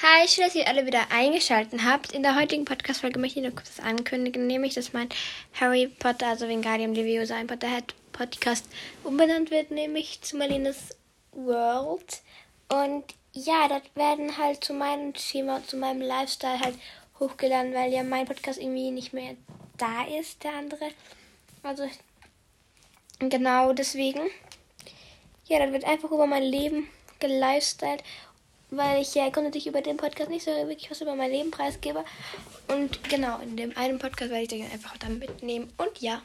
Hi, schön, dass ihr alle wieder eingeschaltet habt. In der heutigen Podcast-Folge möchte ich noch kurz ankündigen, nämlich, dass mein Harry Potter, also Wingardium Leviosa, ein Potterhead Podcast umbenannt wird, nämlich zu Marlenes World. Und ja, das werden halt zu meinem Thema, zu meinem Lifestyle halt hochgeladen, weil ja mein Podcast irgendwie nicht mehr da ist, der andere. Also, genau deswegen. Ja, das wird einfach über mein Leben gelifestylt weil ich ja grundsätzlich über den Podcast nicht so wirklich was über mein Leben preisgebe. Und genau, in dem einen Podcast werde ich euch einfach dann mitnehmen. Und ja.